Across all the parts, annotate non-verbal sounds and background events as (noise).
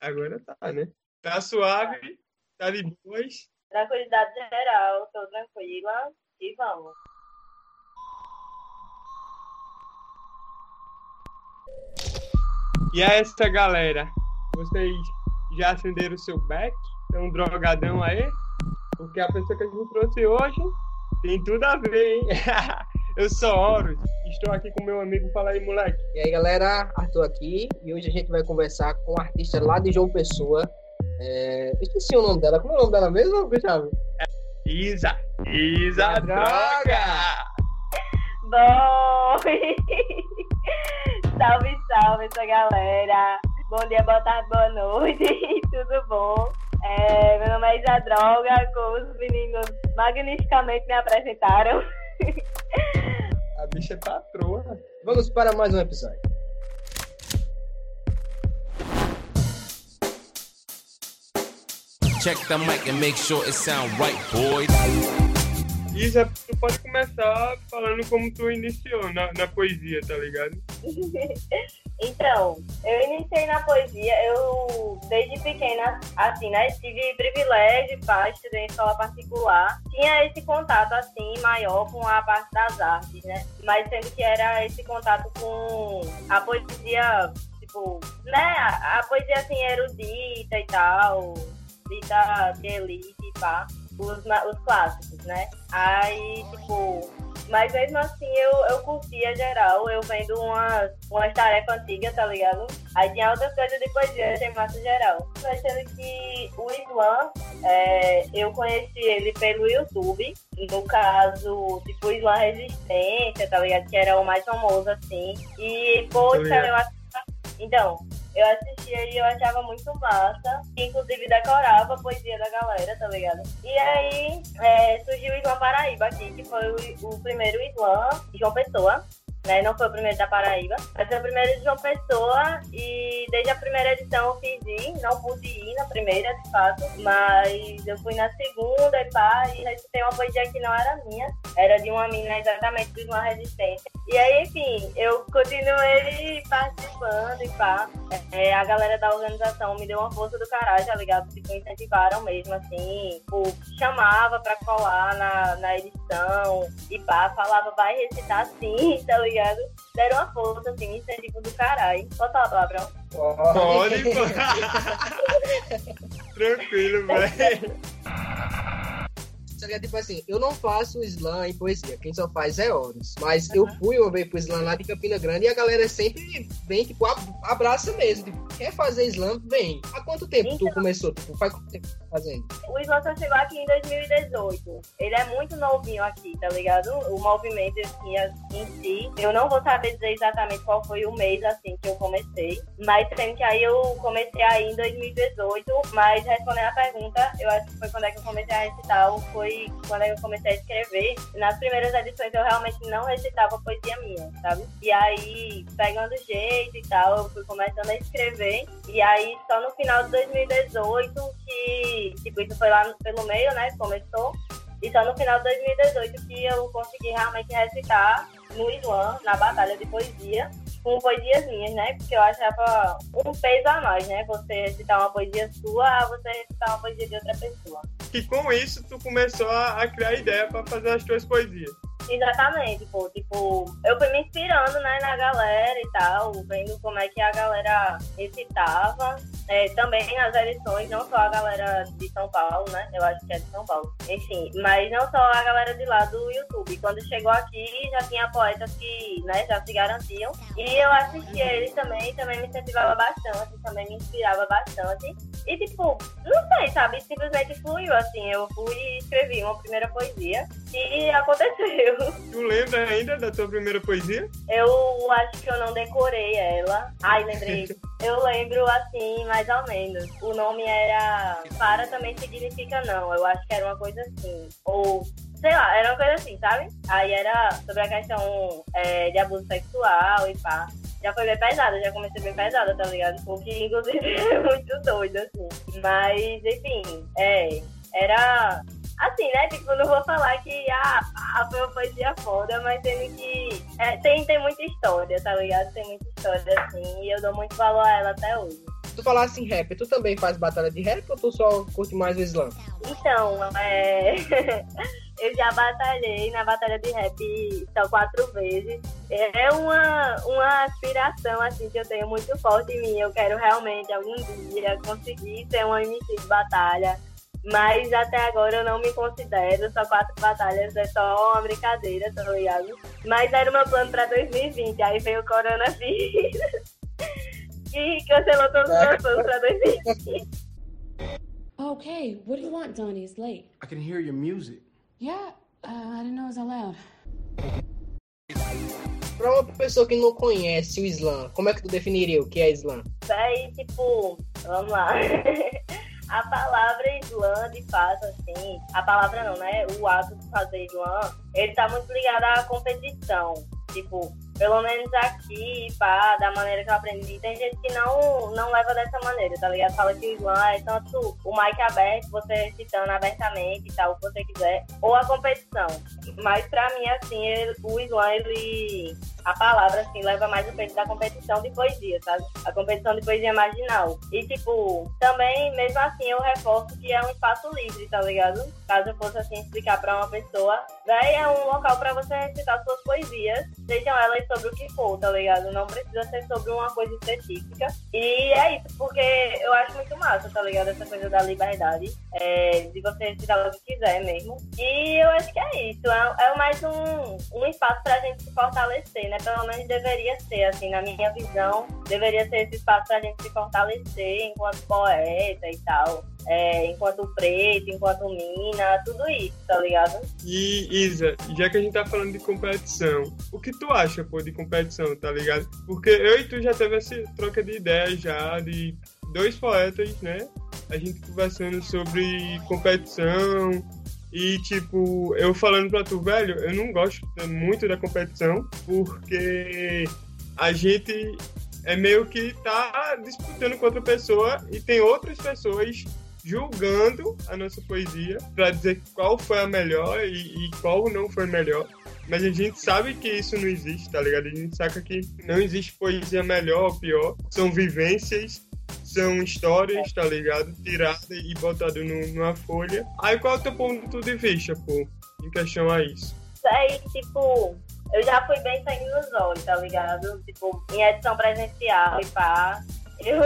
Agora tá, né? Tá suave, tá de boas. Tranquilidade geral, tô tranquila e vamos. E a essa galera, vocês já acenderam o seu back? Tem um drogadão aí? Porque a pessoa que a gente trouxe hoje tem tudo a ver, hein? (laughs) Eu sou Horus, estou aqui com meu amigo. Fala aí, moleque. E aí, galera, Arthur aqui. E hoje a gente vai conversar com um artista lá de João Pessoa. É... Esqueci o nome dela. Como é o nome dela mesmo, Gustavo? É Isa. Isa Droga! Bom! (laughs) salve, salve, essa galera. Bom dia, boa tarde, boa noite. (laughs) Tudo bom? É, meu nome é Isa Droga, como os meninos magnificamente me apresentaram. (laughs) A bicha é patroa. Vamos para mais um episódio. Check the mic and make sure it sound right, boys. Isa, tu pode começar falando como tu iniciou na, na poesia, tá ligado? (laughs) Então, eu iniciei na poesia, eu desde pequena, assim, né, tive privilégio, pá, estudei em escola particular, tinha esse contato, assim, maior com a parte das artes, né, mas sendo que era esse contato com a poesia, tipo, né, a, a poesia, assim, erudita e tal, dita de elite e pá, os, os clássicos, né, aí, tipo, mas mesmo assim eu, eu curtia geral, eu vendo umas, umas tarefas antigas, tá ligado? Aí tinha outras coisas de poesia, achei massa geral. Achando que o Islam, é, eu conheci ele pelo YouTube, no caso, tipo, o Islam Resistência, tá ligado? Que era o mais famoso, assim. E, poxa, eu acho. Então, eu assistia e eu achava muito massa. Inclusive decorava a poesia da galera, tá ligado? E aí é, surgiu o Islã Paraíba aqui, que foi o, o primeiro Islã João Pessoa né? Não foi o primeiro da Paraíba, mas foi o primeiro de João Pessoa e desde a primeira edição eu fiz ir, não pude ir na primeira, de fato, mas eu fui na segunda e pá, e recitei uma poesia que não era minha, era de uma mina exatamente de uma resistência. E aí, enfim, eu continuei participando e pá. É, a galera da organização me deu uma força do caralho, tá ligado? Tipo, incentivaram mesmo, assim, chamava pra colar na, na edição e pá, falava, vai recitar sim, tá ligado? Ligado? Deram uma força, assim, incentivo do caralho. Pode falar palavrão? Pode, Tranquilo, velho. (laughs) Seria tipo assim, eu não faço slam em poesia, quem só faz é Horus. Mas uhum. eu fui uma vez pro slam lá de Campina Grande e a galera sempre vem, tipo, abraça mesmo. Tipo, quer fazer slam? Vem. Há quanto tempo então, tu começou? Tipo, faz quanto tempo tá fazendo? O slam só chegou aqui em 2018. Ele é muito novinho aqui, tá ligado? O movimento assim, em si. Eu não vou saber dizer exatamente qual foi o mês assim que eu comecei. Mas sendo que aí eu comecei aí em 2018. Mas respondendo a pergunta, eu acho que foi quando é que eu comecei a recitar, foi quando eu comecei a escrever. Nas primeiras edições eu realmente não recitava poesia minha, sabe? E aí, pegando jeito e tal, eu fui começando a escrever. E aí, só no final de 2018 que, tipo, isso foi lá pelo meio, né? Começou. E só no final de 2018 que eu consegui realmente recitar no Islã, na batalha de poesia com poesias minhas, né? Porque eu achava um peso a mais, né? Você recitar uma poesia sua, você recitar uma poesia de outra pessoa. E com isso, tu começou a, criar ideia para fazer as tuas poesias. Exatamente, pô. Tipo, eu fui me inspirando, né, na galera e tal, vendo como é que a galera recitava. É, também nas edições, não só a galera de São Paulo, né? Eu acho que é de São Paulo. Enfim, mas não só a galera de lá do YouTube. Quando chegou aqui, já tinha poetas que, né, já se garantiam. E eu assistia eles também, também me incentivava bastante, também me inspirava bastante. E, tipo, não sei, sabe? Simplesmente fluiu, assim. Eu fui e escrevi uma primeira poesia e aconteceu. Tu lembra ainda da tua primeira poesia? Eu acho que eu não decorei ela. Ai, lembrei. (laughs) eu lembro assim, mais ou menos. O nome era Para também significa não. Eu acho que era uma coisa assim. Ou sei lá, era uma coisa assim, sabe? Aí era sobre a questão é, de abuso sexual e pá. Já foi bem pesada, já comecei bem pesada, tá ligado? Porque, inclusive, (laughs) é muito doido, assim. Mas, enfim, é. Era Assim, né? Tipo, não vou falar que ah, ah, foi uma poesia foda, mas tendo que. É, tem, tem muita história, tá ligado? Tem muita história, assim, e eu dou muito valor a ela até hoje. tu falasse em rap, tu também faz batalha de rap ou tu só curte mais o slam? Então, é... (laughs) eu já batalhei na batalha de rap só quatro vezes. É uma, uma aspiração, assim, que eu tenho muito forte em mim. Eu quero realmente, algum dia, conseguir ser uma MC de batalha. Mas até agora eu não me considero, só quatro batalhas é só uma brincadeira, tá ligado? Mas era o meu plano pra 2020, aí veio o coronavírus (laughs) e cancelou todos os meus planos pra 2020. Okay, what do you want, Donnie? It's late. I can hear your music. Yeah, uh, I didn't know it was allowed. Pra uma pessoa que não conhece o slam, como é que tu definiria o que é slam? Aí, tipo, vamos lá. (laughs) a palavra slam, de fato, assim, a palavra não, né? O ato de fazer slam, ele tá muito ligado à competição. Tipo, pelo menos aqui, pá, da maneira que eu aprendi, tem gente que não, não leva dessa maneira, tá ligado? Fala que o slam é tanto o mic aberto, você citando abertamente e tal, o que você quiser, ou a competição. Mas pra mim, assim, ele, o slam, ele a palavra, assim, leva mais o peso da competição de poesia, sabe? A competição de poesia marginal. E, tipo, também, mesmo assim, eu reforço que é um espaço livre, tá ligado? Caso eu fosse, assim, explicar pra uma pessoa, véi, é um local pra você recitar suas poesias, sejam elas sobre o que for, tá ligado? Não precisa ser sobre uma coisa específica. E é isso, porque eu acho muito massa, tá ligado? Essa coisa da liberdade, é, de você recitar o que quiser mesmo. E eu acho que é isso, é, é mais um, um espaço pra gente se fortalecer, né? Pelo menos deveria ser, assim, na minha visão, deveria ser esse espaço pra gente se fortalecer enquanto poeta e tal. É, enquanto preto, enquanto mina, tudo isso, tá ligado? E Isa, já que a gente tá falando de competição, o que tu acha, pô, de competição, tá ligado? Porque eu e tu já teve essa troca de ideias já, de dois poetas, né? A gente conversando sobre competição, e, tipo, eu falando pra tu, velho, eu não gosto muito da competição, porque a gente é meio que tá disputando com outra pessoa e tem outras pessoas julgando a nossa poesia para dizer qual foi a melhor e, e, qual não foi melhor. Mas a gente sabe que isso não existe, tá ligado? A gente saca que não existe poesia melhor ou pior. São vivências, são histórias, tá ligado? Tirada e botada numa folha. Aí qual é o teu ponto de vista, pô, em questão a isso? Aí, tipo, eu já fui bem sangue nos olhos, tá ligado? Tipo, em edição presencial e pá. Eu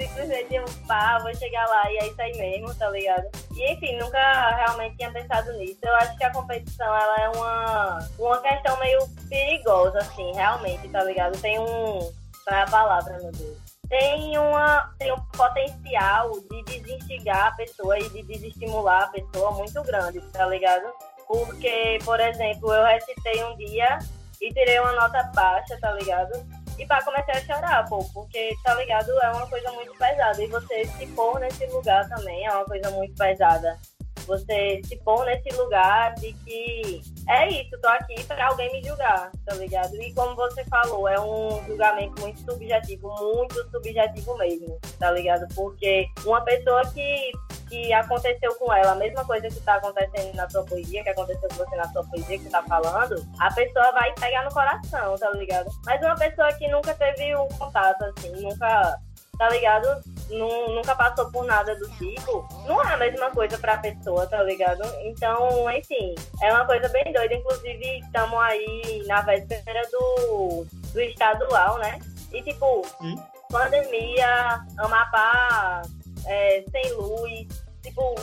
simplesmente, eu, pá, vou chegar lá e é isso aí mesmo, tá ligado? E enfim, nunca realmente tinha pensado nisso. Eu acho que a competição, ela é uma, uma questão meio perigosa, assim, realmente, tá ligado? Tem um. Qual é a palavra, meu Deus? Tem, uma, tem um potencial de desinstigar a pessoa e de desestimular a pessoa muito grande, tá ligado? Porque, por exemplo, eu recitei um dia e tirei uma nota baixa, tá ligado? E pá, comecei a chorar, pô, porque, tá ligado, é uma coisa muito pesada. E você se pôr nesse lugar também é uma coisa muito pesada. Você se pôr nesse lugar de que é isso, tô aqui para alguém me julgar, tá ligado? E como você falou, é um julgamento muito subjetivo, muito subjetivo mesmo, tá ligado? Porque uma pessoa que que aconteceu com ela, a mesma coisa que está acontecendo na sua poesia, que aconteceu com você na sua poesia que você tá falando, a pessoa vai pegar no coração, tá ligado? Mas uma pessoa que nunca teve um contato, assim, nunca, tá ligado? Nunca passou por nada do tipo, não é a mesma coisa pra pessoa, tá ligado? Então, enfim, é uma coisa bem doida. Inclusive, estamos aí na véspera do, do estadual, né? E tipo, hum? pandemia, Amapá, é, sem luz, tipo,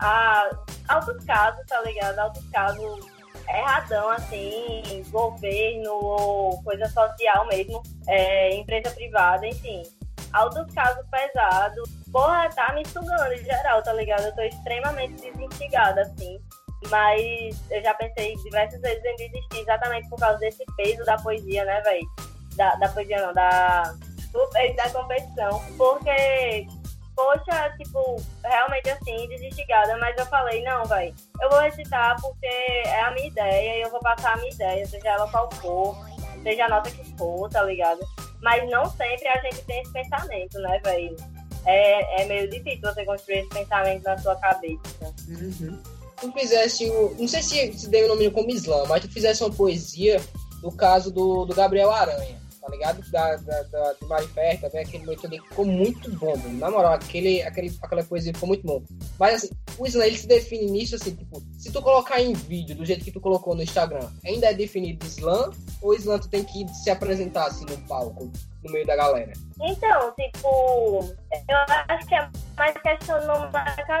a, altos casos, tá ligado? Altos casos erradão, assim, governo ou coisa social mesmo, é, empresa privada, enfim. Altos casos pesados. Porra, tá me sugando em geral, tá ligado? Eu tô extremamente desinstigada, assim. Mas eu já pensei diversas vezes em desistir exatamente por causa desse peso da poesia, né, velho? Da, da poesia não, da, do peso da competição. Porque poxa, tipo, realmente assim, desestigada, mas eu falei, não, vai, eu vou recitar porque é a minha ideia e eu vou passar a minha ideia, seja ela qual for, seja a nota que for, tá ligado? Mas não sempre a gente tem esse pensamento, né, velho? É, é meio difícil você construir esse pensamento na sua cabeça. Uhum. Tu fizesse o. Não sei se se deu o nome como Islã, mas tu fizesse uma poesia do caso do, do Gabriel Aranha, tá tá ligado? Da, da, da, do Marifé, também aquele momento ali ficou muito bom, mano. Na moral, aquele, aquele, aquela poesia ficou muito bom. Mas assim, o slam ele se define nisso assim, tipo, se tu colocar em vídeo do jeito que tu colocou no Instagram, ainda é definido slam, ou slam tu tem que se apresentar assim no palco, no meio da galera? Então, tipo, eu acho que é mais questão nomenclatura.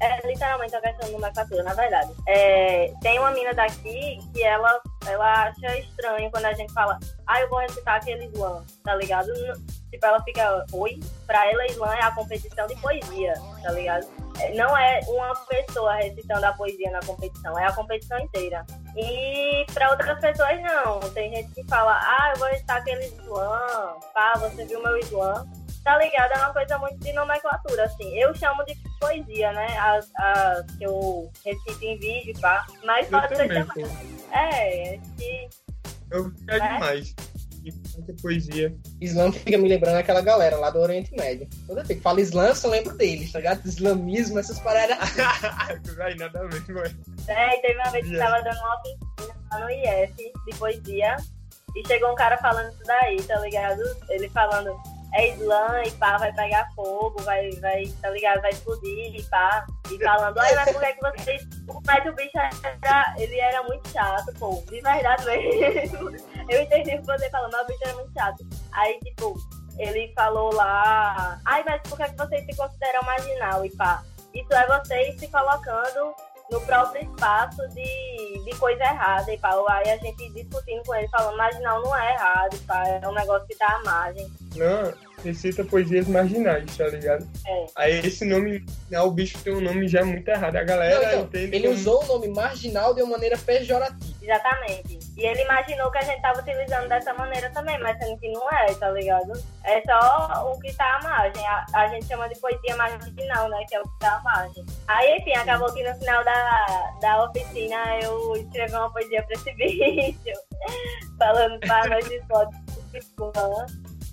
É literalmente uma questão de nomenclatura, na verdade. É, tem uma mina daqui que ela, ela acha estranho quando a gente fala, ah, eu vou recitar aquele slam, tá ligado? Tipo, ela fica, oi? Pra ela, slam é a competição de poesia, tá ligado? É, não é uma pessoa recitando a poesia na competição, é a competição inteira. E para outras pessoas, não. Tem gente que fala, ah, eu vou recitar aquele slam, pá, você viu meu slam. Tá ligado? É uma coisa muito de nomenclatura, assim. Eu chamo de poesia, né? As, as que eu recito em vídeo, pá. Mas Eu pode ser também, também. pô. É, que Eu quero Né? demais. E muita poesia. Islam fica me lembrando aquela galera lá do Oriente Médio. Toda vez que fala Islã, eu só lembro deles, tá ligado? Islamismo, essas paradas. (laughs) Vai nada a ver, mano. É, e teve uma vez que Yeah. tava dando uma oficina lá no IF de poesia. E chegou um cara falando isso daí, tá ligado? Ele falando, é Islã e pá, vai pegar fogo, vai, vai, tá ligado? Vai explodir e pá. E falando, ai, mas por que, que vocês. Mas o bicho era. Ele era muito chato, pô. De verdade mesmo. (laughs) Eu entendi o que você falou, mas o bicho era muito chato. Aí, tipo, ele falou lá, ai, mas por que, que vocês se consideram marginal e pá? Isso é vocês se colocando no próprio espaço de, de coisa errada e pá. Aí a gente discutindo com ele, falando, marginal não é errado, pá, é um negócio que tá à margem. Não, recita poesias marginais, tá ligado? É. Aí esse nome, né, o bicho tem um nome já muito errado. A galera Não, então, entende ele como- usou o nome marginal de uma maneira pejorativa. Exatamente. E ele imaginou que a gente tava utilizando dessa maneira também, mas sendo que não é, tá ligado? É só o que tá à margem. A, a gente chama de poesia marginal, né? Que é o que tá à margem. Aí, enfim, acabou que no final da, da oficina eu escrevi uma poesia pra esse (laughs) bicho. falando para nós de fotos.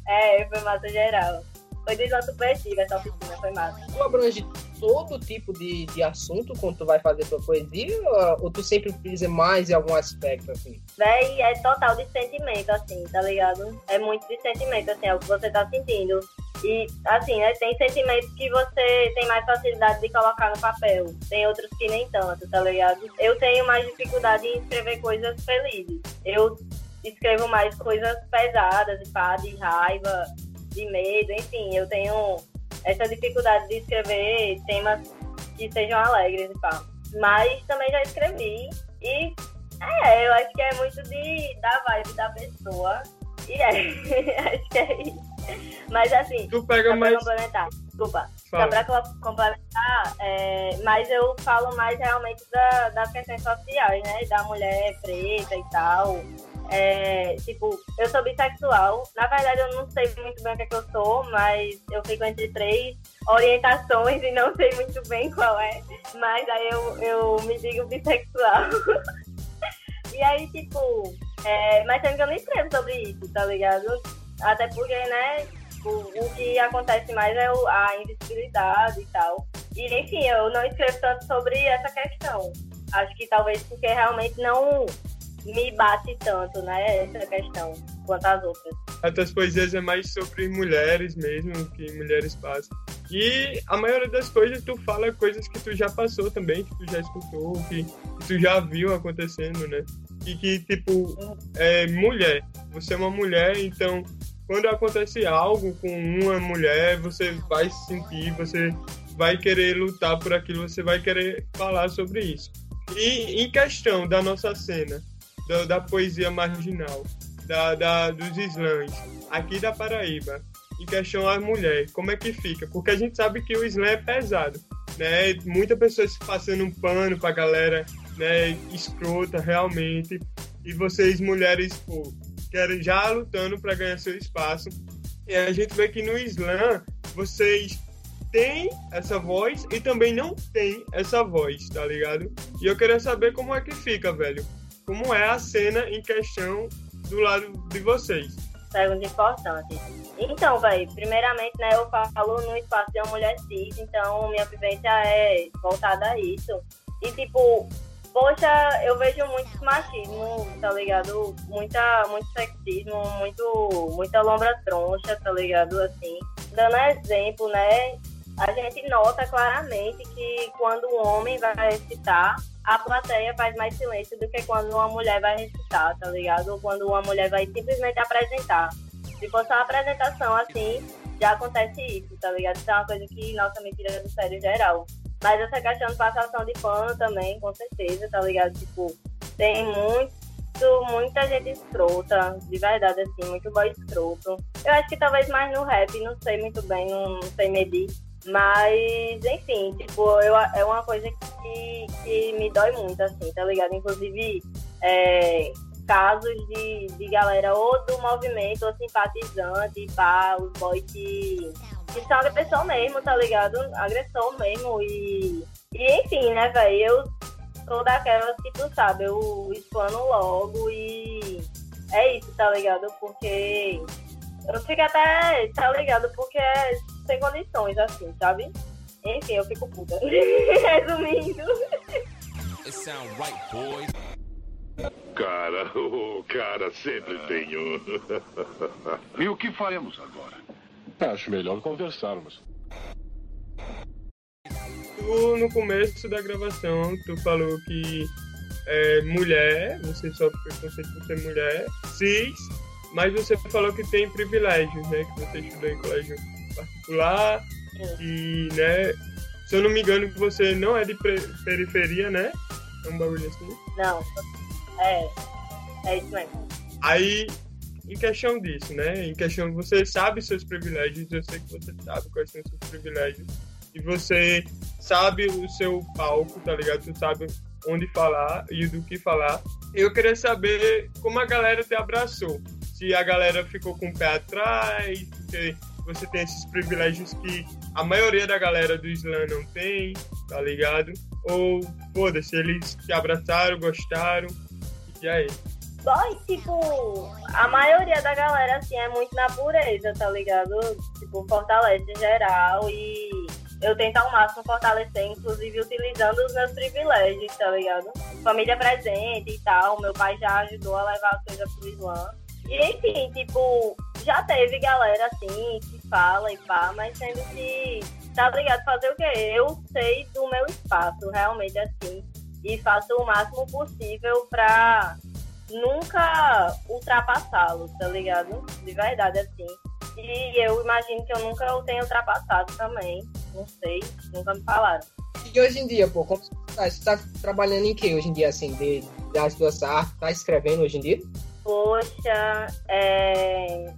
É, foi massa geral. Foi de nosso superestivo essa oficina, foi massa. Tu abrange todo tipo de, de assunto quando tu vai fazer tua poesia ou, tu sempre utiliza mais em algum aspecto, assim? Véi, é total de sentimento, assim, tá ligado? É muito de sentimento, assim, é o que você tá sentindo. E, assim, né, tem sentimentos que você tem mais facilidade de colocar no papel. Tem outros que nem tanto, tá ligado? Eu tenho mais dificuldade em escrever coisas felizes. Eu escrevo mais coisas pesadas, de pá, de raiva, de medo, enfim, eu tenho essa dificuldade de escrever temas que sejam alegres e pá. Mas também já escrevi e é, eu acho que é muito de, da vibe da pessoa. E é, (laughs) acho que é isso. Mas assim, Tu pega mais. complementar, desculpa, só pra co- complementar, é, mas eu falo mais realmente da, das questões sociais, né? Da mulher preta e tal. É, tipo, eu sou bissexual. Na verdade, eu não sei muito bem o que, é que eu sou, mas eu fico entre três orientações e não sei muito bem qual é. Mas aí eu, eu me digo bissexual. (laughs) e aí, tipo, é, mas sendo que eu não escrevo sobre isso, tá ligado? Até porque, né, o, o que acontece mais é o- a invisibilidade e tal. E, enfim, eu não escrevo tanto sobre essa questão. Acho que talvez porque realmente não me bate tanto, né, essa questão, quanto as outras. As tuas poesias é mais sobre mulheres mesmo, que mulheres passam. E a maioria das coisas tu fala coisas que tu já passou também, que tu já escutou, que, que tu já viu acontecendo, né? E que, tipo, é mulher. Você é uma mulher, então quando acontece algo com uma mulher, você vai se sentir, você vai querer lutar por aquilo, você vai querer falar sobre isso. E em questão da nossa cena, da, da poesia marginal, da, da, dos slams, aqui da Paraíba, em questão à mulher, como é que fica? Porque a gente sabe que o slam é pesado, né? Muita pessoa se passando um pano pra galera, né? Escrota, realmente. E vocês, mulheres, pô, querem já lutando para ganhar seu espaço. E a gente vê que no slam, vocês têm essa voz e também não têm essa voz, tá ligado? E eu queria saber como é que fica, velho. Como é a cena em questão do lado de vocês. Pergunta importante. Então, velho, primeiramente, né, eu falo no espaço de uma mulher cis, então minha vivência é voltada a isso. E, tipo, Poxa, eu vejo muito machismo, tá ligado? Muita, muito sexismo, muito, muita lombra troncha, tá ligado? Assim, dando exemplo, né? A gente nota claramente que quando um homem vai recitar, a plateia faz mais silêncio do que quando uma mulher vai recitar, tá ligado? Ou quando uma mulher vai simplesmente apresentar. Se fosse uma apresentação assim, já acontece isso, tá ligado? Isso é uma coisa que, nossa, me tira do sério geral. Mas essa questão de passação de pano também, com certeza, tá ligado? Tipo, tem muito, muita gente escrota, de verdade, assim, muito boy escroto. Eu acho que talvez mais no rap, não sei muito bem, não sei medir. Mas, enfim, tipo, eu, é uma coisa que, que me dói muito, assim, tá ligado? Inclusive, é, casos de, de galera ou do movimento ou simpatizante, pá, os boys que, que são agressor mesmo, tá ligado? Agressor mesmo. E, e enfim, né, velho? Eu sou daquelas que tu sabe, eu explano logo e é isso, tá ligado? Porque eu fico até, tá ligado? Porque é sem condições, assim, sabe? Enfim, eu fico puta. (laughs) Resumindo. It sound right, boy. Cara, (laughs) o cara sempre tem um. (laughs) E o que faremos agora? Acho melhor conversarmos. Tu, no começo da gravação, tu falou que é, mulher, você sofre preconceito por ser mulher, cis, mas você falou que tem privilégios, né? Que você estudou em colégio particular e, né? Se eu não me engano, você não é de periferia, né? É um bagulho assim. Não, é. É isso mesmo. Aí, em questão disso, né? Em questão, você sabe seus privilégios, eu sei que você sabe quais são seus privilégios, e você sabe o seu palco, tá ligado? Tu sabe onde falar e do que falar. Eu queria saber como a galera te abraçou. Se a galera ficou com o pé atrás, porque você tem esses privilégios que a maioria da galera do Islã não tem, tá ligado? Ou, foda-se, eles te abraçaram, gostaram, e aí? Boy, tipo, a maioria da galera, assim, é muito na pureza, tá ligado? Tipo, fortalece em geral e eu tento ao máximo fortalecer, inclusive utilizando os meus privilégios, tá ligado? Família presente e tal, meu pai já ajudou a levar as coisas pro Islã. E enfim, tipo, já teve galera assim que fala e pá, mas sendo que, tá ligado? Fazer o quê? Eu sei do meu espaço, realmente assim, e faço o máximo possível pra nunca ultrapassá-lo, tá ligado? De verdade, assim. E eu imagino que eu nunca o tenha ultrapassado também. Não sei, nunca me falaram. E hoje em dia, pô, como você tá, você tá trabalhando em que hoje em dia, assim, de, das duas artes? Tá escrevendo hoje em dia? Poxa, é.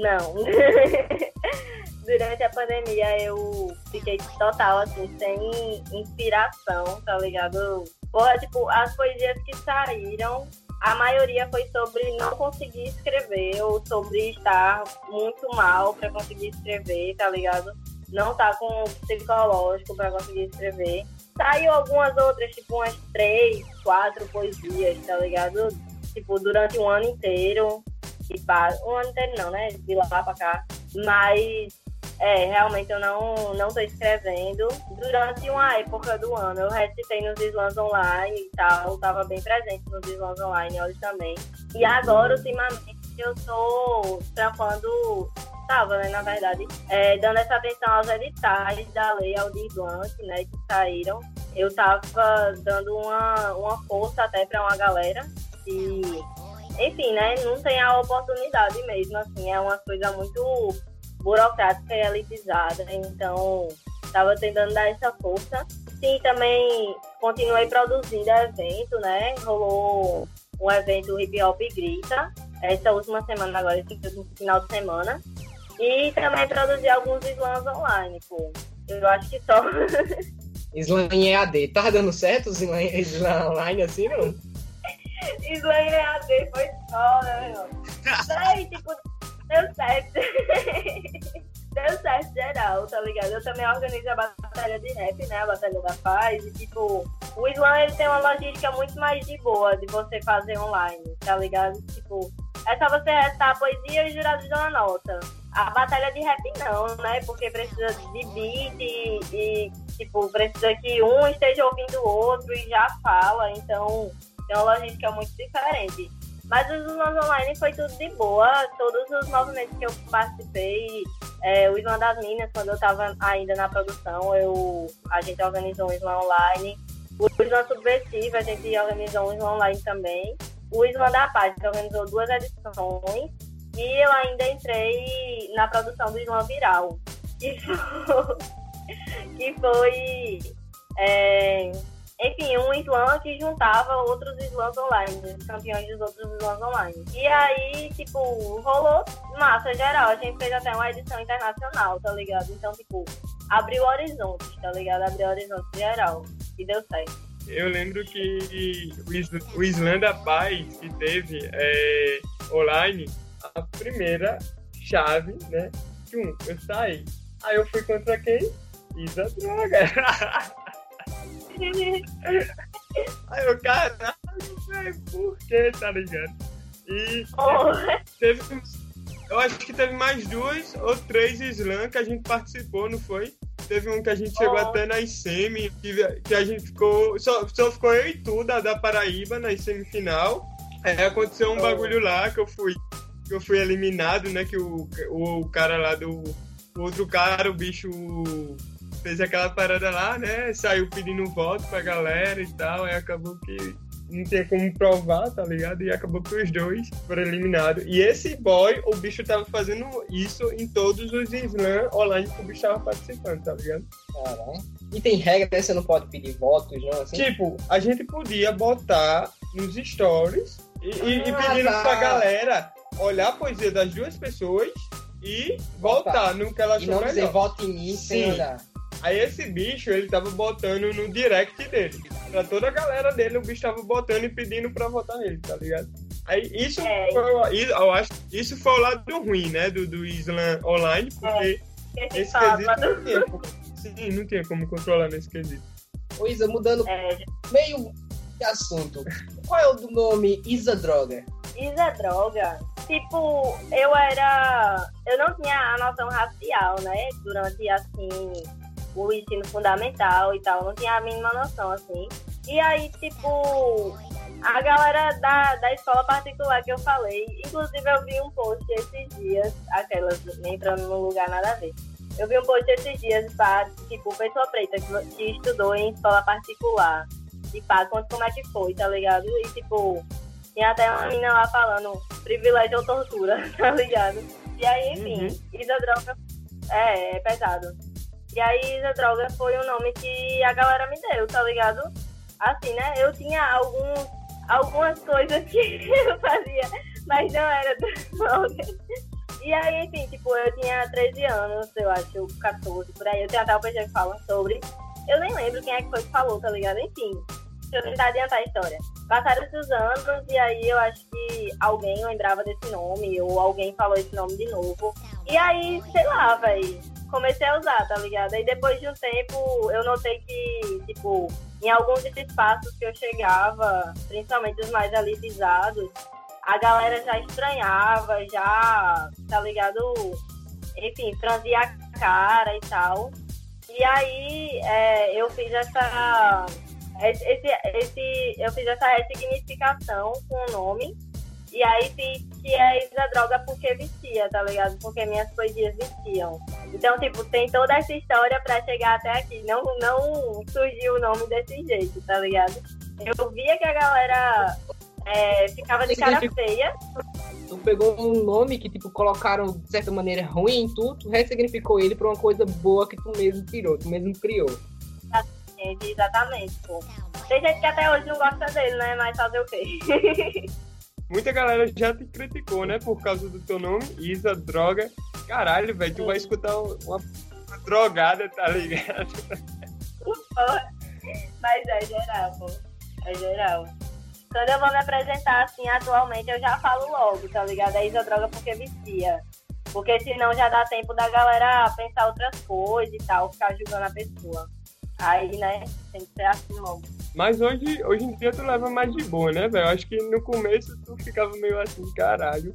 Não. (laughs) Durante a pandemia eu fiquei total, assim, sem inspiração, tá ligado? Porra, tipo, as poesias que saíram, a maioria foi sobre não conseguir escrever ou sobre estar muito mal pra conseguir escrever, tá ligado? Não tá com psicológico pra conseguir escrever. Saiu algumas outras, tipo umas três, quatro poesias, tá ligado? Tipo, durante um ano inteiro. E pá, um ano inteiro não, né? De lá pra cá. Mas é, realmente eu não, não tô escrevendo. Durante uma época do ano, eu recitei nos slams online e tal, tava bem presente nos slams online hoje também. E agora, ultimamente, eu tô trampando, tava, né, na verdade, é, dando essa atenção aos editais da lei Aldir Blanc, né, que saíram. Eu tava dando uma, uma força até pra uma galera e enfim, né, não tem a oportunidade mesmo, assim, é uma coisa muito burocrática e elitizada, então estava tentando dar essa força. Sim, também continuei produzindo evento, né? Rolou um evento Hip Hop Grita, essa última semana agora, esse final de semana. E também produzi alguns slams online, pô. Eu acho que só. (laughs) Slam em EAD. Tá dando certo os slam online assim, não? Slam em EAD foi só, né, meu? Daí, tipo, deu certo. (laughs) deu certo geral, tá ligado? Eu também organizo a batalha de rap, né? A Batalha da Paz. E, tipo, o Slam ele tem uma logística muito mais de boa de você fazer online, tá ligado? Tipo, é só você restar a poesia e os jurados dão a nota. A batalha de rap não, né? Porque precisa de beat e, e tipo, precisa que um esteja ouvindo o outro e já fala, então tem uma logística muito diferente. Mas os slams online foi tudo de boa, todos os movimentos que eu participei, é, o Slam das Minas, quando eu estava ainda na produção, eu, a gente organizou um Slam online. O Slam Subversivo, a gente organizou um Slam online também. O Slam da Paz organizou duas edições. E eu ainda entrei na produção do Slam Viral, que foi, (laughs) que foi é, enfim, um slam que juntava outros slams online, os campeões dos outros slams online. E aí, tipo, rolou massa geral. A gente fez até uma edição internacional, tá ligado? Então, tipo, abriu horizontes, tá ligado? Abriu horizontes geral. E deu certo. Eu lembro que o Slam da Paz que teve é, online, a primeira chave, né? Um, eu saí. Aí eu fui contra quem? Isa Droga. (laughs) Aí eu, caralho, velho, por que, tá ligado? E teve, eu acho que teve mais duas ou três slam que a gente participou, não foi? Teve um que a gente chegou Oh. até na semi, que, que a gente ficou, só, só ficou eu e tu, da, da Paraíba, na semifinal. Aí aconteceu um Oh. bagulho lá que eu fui, que eu fui eliminado, né, que o, o cara lá do, o outro cara, o bicho fez aquela parada lá, né? Saiu pedindo voto pra galera e tal, aí acabou que não tinha como provar, tá ligado? E acabou que os dois foram eliminados. E esse boy, o bicho tava fazendo isso em todos os slam online que o bicho tava participando, tá ligado? Caralho. E tem regra, né? Você não pode pedir votos, não? Assim? Tipo, a gente podia botar nos stories e, e, e Ah, pedindo tá. pra galera olhar a poesia das duas pessoas e votar no que ela e achou não dizer melhor. vote em mim sem Sim. olhar. Aí esse bicho, ele tava botando no direct dele. Pra toda a galera dele, o bicho tava botando e pedindo pra votar nele, tá ligado? Aí isso É. foi, eu acho, isso foi o lado ruim, né, do, do Islam online, porque Esse esse fala, quesito não tinha, como- sim, não tinha como controlar nesse quesito. Ô, Isa, mudando é, meio de assunto. Qual é o do nome Isa Droga? É droga. Tipo, eu era. Eu não tinha a noção racial, né? Durante, assim, o ensino fundamental e tal. Não tinha a mínima noção, assim. E aí, tipo, a galera da, da escola particular que eu falei, inclusive eu vi um post esses dias, aquelas entrando num lugar nada a ver. Eu vi um post esses dias pra, tipo, pessoa preta que, que estudou em escola particular. E pá, conta como é que foi, tá ligado? E tipo, tinha até uma menina lá falando privilégio ou tortura, (laughs) tá ligado? E aí, enfim, Uhum. Isa Droga é, é pesado. E aí, Isa Droga foi o nome que a galera me deu, tá ligado? Assim, né? Eu tinha alguns, algumas coisas que (laughs) eu fazia, mas não era droga. E aí, enfim, tipo, eu tinha 13 anos, eu acho, 14, por aí. Eu tenho até o PG que fala sobre. Eu nem lembro quem é que foi que falou, tá ligado? Enfim, deixa eu tentar adiantar a história. Passaram esses anos e aí eu acho que alguém lembrava desse nome ou alguém falou esse nome de novo. E aí, sei lá, velho, comecei a usar, tá ligado? Aí depois de um tempo eu notei que, tipo, em alguns espaços que eu chegava, principalmente os mais elitizados, a galera já estranhava, já, tá ligado? Enfim, franzia a cara e tal. E aí é, eu fiz essa. Esse, esse, eu fiz essa ressignificação com o nome. E aí fiz que é Isa Droga porque vestia, tá ligado? Porque minhas poesias vestiam. Então, tipo, tem toda essa história pra chegar até aqui. Não, não surgiu o nome desse jeito, tá ligado? Eu via que a galera é, ficava de cara feia. Tu pegou um nome que, tipo, colocaram de certa maneira ruim em tu, tu ressignificou ele pra uma coisa boa que tu mesmo tirou, tu mesmo criou. Gente, exatamente, pô. Tem gente que até hoje não gosta dele, né? Mas fazer o quê? (laughs) Muita galera já te criticou, né, por causa do teu nome, Isa, droga. Caralho, velho, tu vai escutar uma, uma drogada, tá ligado? Mas é geral, pô. É geral. Quando eu vou me apresentar assim, atualmente, eu já falo logo, tá ligado? É Isa Droga porque vestia. Porque senão já dá tempo da galera pensar outras coisas e tal, ficar julgando a pessoa. Aí, né, tem que ser assim logo. Mas hoje, hoje em dia tu leva mais de boa, né, velho? Acho que no começo tu ficava meio assim, caralho.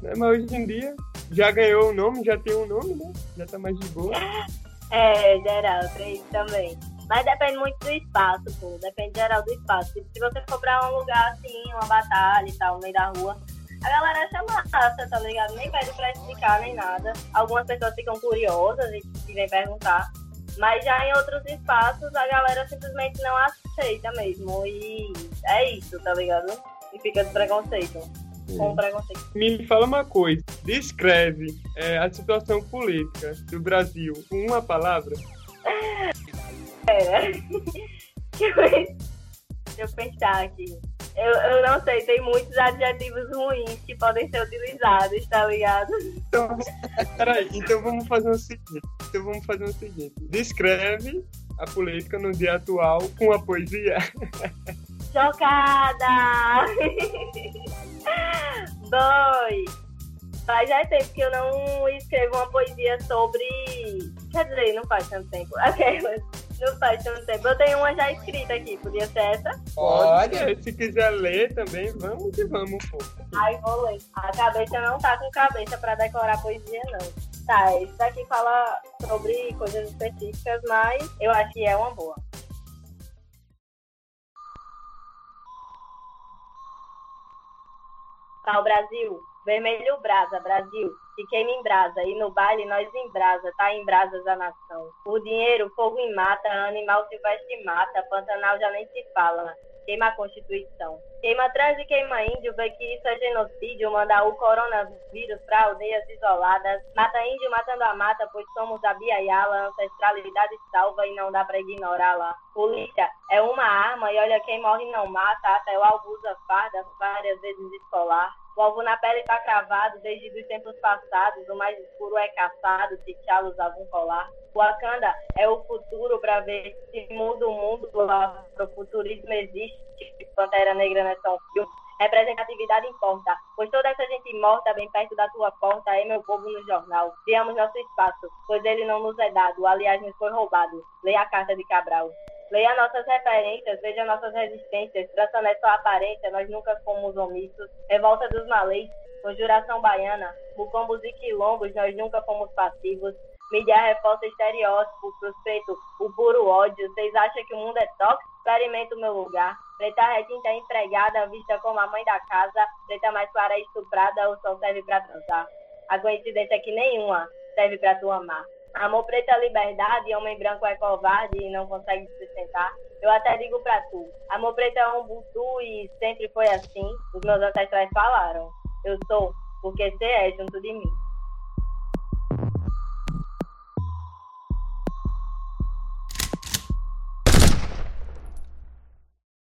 Né? Mas hoje em dia já ganhou o nome, já tem um nome, né? Já tá mais de boa. (laughs) É, geral, três também. Mas depende muito do espaço, pô. Depende geral do espaço. Se você for pra um lugar assim, uma batalha e tal, no meio da rua, a galera chama massa, tá ligado? Nem pede pra explicar nem nada. Algumas pessoas ficam curiosas e, e vêm perguntar. Mas já em outros espaços a galera simplesmente não aceita mesmo. E é isso, tá ligado? E fica de preconceito. Com preconceito. Me fala uma coisa. Descreve é, a situação política do Brasil com uma palavra. (laughs) Pera. Deixa eu pensar aqui. Eu, eu não sei, tem muitos adjetivos ruins que podem ser utilizados, tá ligado? Então, peraí, então vamos fazer o seguinte. Então vamos fazer o seguinte. Descreve a política no dia atual com a poesia. (laughs) Chocada! Dois. Faz já tempo que eu não escrevo uma poesia sobre. Quer dizer, não faz tanto tempo. (laughs) Aquelas. Não faz tanto tempo. Eu tenho uma já escrita aqui, podia ser essa? Pode, se quiser ler também, vamos que vamos, pô. Ai, vou ler. A cabeça não tá com cabeça pra decorar poesia, não. Tá, isso daqui fala sobre coisas específicas, mas eu acho que é uma boa. Tá, Brasil. Vermelho brasa, Brasil, que queima em brasa, e no baile nós em brasa, tá em brasas a nação. O dinheiro, fogo em mata, animal silvestre mata, Pantanal já nem se fala, queima a Constituição. Queima trans e queima índio, vê que isso é genocídio, mandar o coronavírus para aldeias isoladas, mata índio matando a mata, pois somos a Biaiala, ancestralidade salva e não dá para ignorar lá. Polícia é uma arma e olha quem morre não mata, até o albusa farda várias vezes escolar. O alvo na pele está cravado desde os tempos passados, o mais escuro é caçado, se T'Challa usava um colar. O Wakanda é o futuro para ver se muda o mundo, o futurismo existe, Pantera Negra não é só um filme. Representatividade importa, pois toda essa gente morta bem perto da tua porta é meu povo no jornal. Criamos nosso espaço, pois ele não nos é dado, aliás, nos foi roubado. Leia a carta de Cabral. Leia nossas referências, veja nossas resistências, traça sua aparência, nós nunca fomos omissos. Revolta dos malês, conjuração baiana, mucombos e quilombos, nós nunca fomos passivos. Mídia reforça estereótipo, suspeito, o puro ódio. Vocês acham que o mundo é tóxico? Experimenta o meu lugar. Preta retinta é empregada, vista como a mãe da casa. Preta mais clara é estuprada ou só serve pra transar. A coincidência é que nenhuma serve pra tu amar. Amor preto é liberdade, homem branco é covarde e não consegue se sustentar. Eu até digo pra tu, amor preto é um butu e sempre foi assim. Os meus ancestrais falaram. Eu sou, porque você é junto de mim.